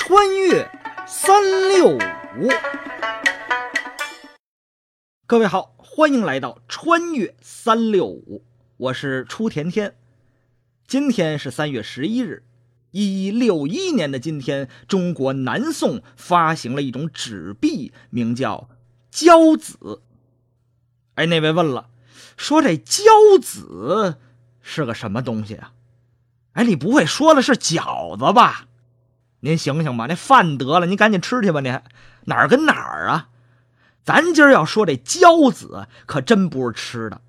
穿越三六五，各位好，欢迎来到穿越三六五，我是初甜甜。今天是三月十一日，一六一年的今天，中国南宋发行了一种纸币，名叫交子。哎，那位问了，说这交子是个什么东西啊？哎，你不会说的是饺子吧？您醒醒吧，那饭得了，您赶紧吃去吧。你哪儿跟哪儿啊？咱今儿要说这交子，可真不是吃的，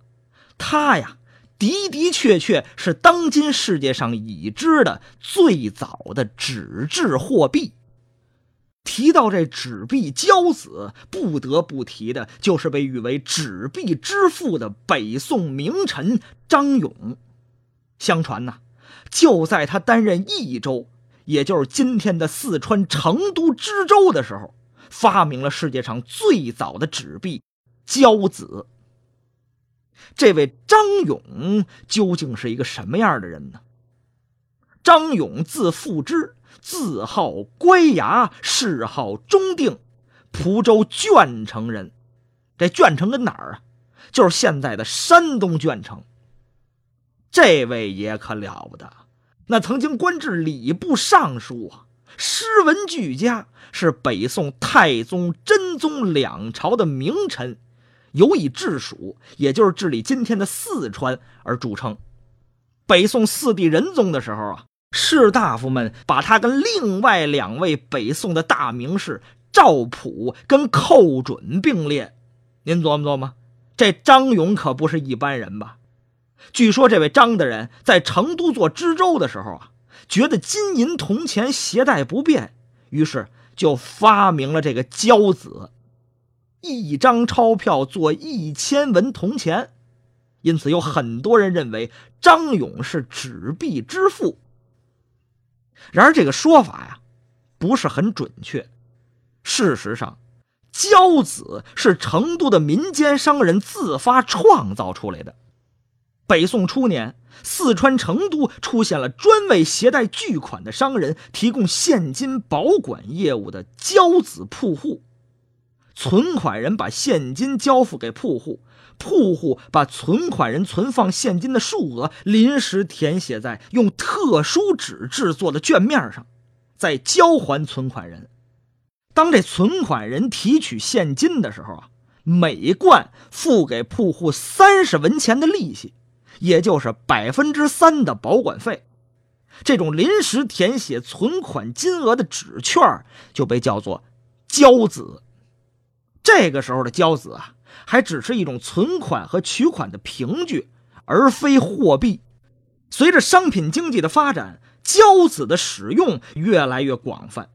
它呀的的确确是当今世界上已知的最早的纸质货币。提到这纸币交子，不得不提的就是被誉为纸币之父的北宋名臣张勇。相传呐，就在他担任益州。也就是今天的四川成都知州的时候，发明了世界上最早的纸币交子。这位张勇究竟是一个什么样的人呢？张勇字富之，字号乖牙，谥号忠定，蒲州鄄城人。这鄄城跟哪儿啊？就是现在的山东鄄城。这位爷可了不得。那曾经官至礼部尚书啊，诗文俱佳，是北宋太宗、真宗两朝的名臣，尤以治蜀，也就是治理今天的四川而著称。北宋四帝仁宗的时候啊，士大夫们把他跟另外两位北宋的大名士赵普跟寇准并列。您琢磨琢磨，这张勇可不是一般人吧？据说这位张大人在成都做知州的时候啊，觉得金银铜钱携带不便，于是就发明了这个交子，一张钞票做一千文铜钱，因此有很多人认为张勇是纸币之父。然而这个说法呀，不是很准确。事实上，交子是成都的民间商人自发创造出来的。北宋初年，四川成都出现了专为携带巨款的商人提供现金保管业务的交子铺户。存款人把现金交付给铺户，铺户把存款人存放现金的数额临时填写在用特殊纸制作的卷面上，再交还存款人。当这存款人提取现金的时候啊，每贯付给铺户三十文钱的利息。也就是百分之三的保管费，这种临时填写存款金额的纸券就被叫做交子。这个时候的交子啊，还只是一种存款和取款的凭据，而非货币。随着商品经济的发展，交子的使用越来越广泛，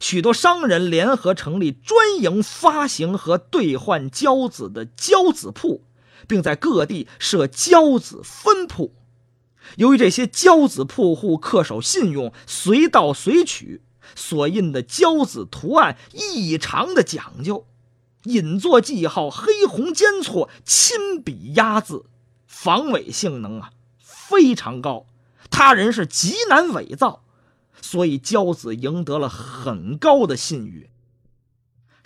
许多商人联合成立专营发行和兑换交子的交子铺。并在各地设交子分铺。由于这些交子铺户恪守信用，随到随取，所印的交子图案异常的讲究，引作记号黑红间错，亲笔压字，防伪性能啊非常高，他人是极难伪造，所以交子赢得了很高的信誉。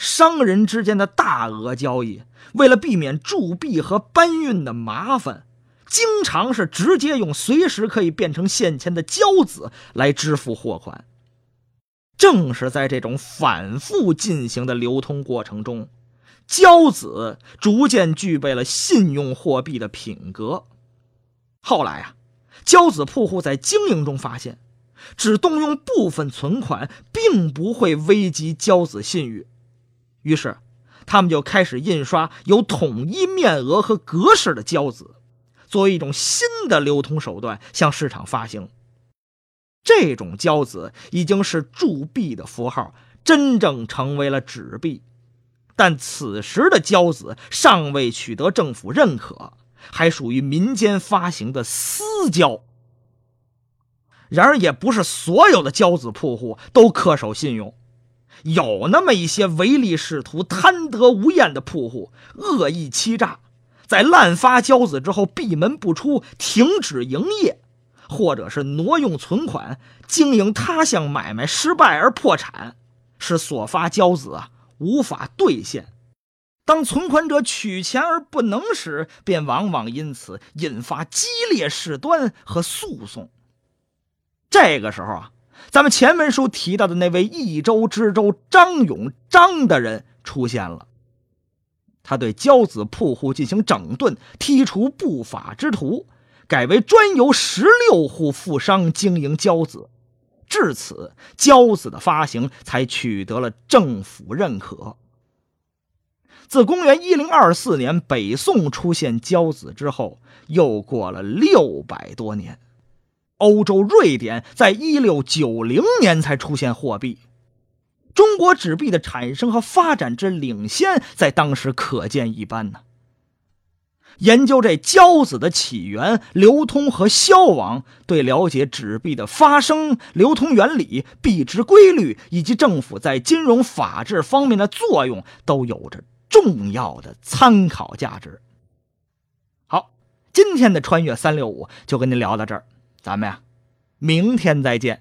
商人之间的大额交易，为了避免铸币和搬运的麻烦，经常是直接用随时可以变成现钱的交子来支付货款。正是在这种反复进行的流通过程中，交子逐渐具备了信用货币的品格。后来啊，交子铺户在经营中发现，只动用部分存款，并不会危及交子信誉。于是，他们就开始印刷有统一面额和格式的交子，作为一种新的流通手段向市场发行。这种交子已经是铸币的符号，真正成为了纸币。但此时的交子尚未取得政府认可，还属于民间发行的私交。然而，也不是所有的交子铺户都恪守信用。有那么一些唯利是图、贪得无厌的铺户，恶意欺诈，在滥发交子之后闭门不出，停止营业，或者是挪用存款，经营他项买卖失败而破产，使所发交子啊无法兑现。当存款者取钱而不能时，便往往因此引发激烈事端和诉讼。这个时候啊，咱们前文书提到的那位益州知州张勇张大人出现了。他对交子铺户进行整顿，剔除不法之徒，改为专由十六户富商经营交子。至此，交子的发行才取得了政府认可。自公元一零二四年北宋出现交子之后，又过了六百多年。欧洲瑞典在一六九零年才出现货币。中国纸币的产生和发展之领先，在当时可见一斑呢。研究这交子的起源、流通和消亡，对了解纸币的发生、流通原理、币值规律以及政府在金融法治方面的作用，都有着重要的参考价值。好，今天的穿越三六五就跟您聊到这儿，咱们呀，明天再见。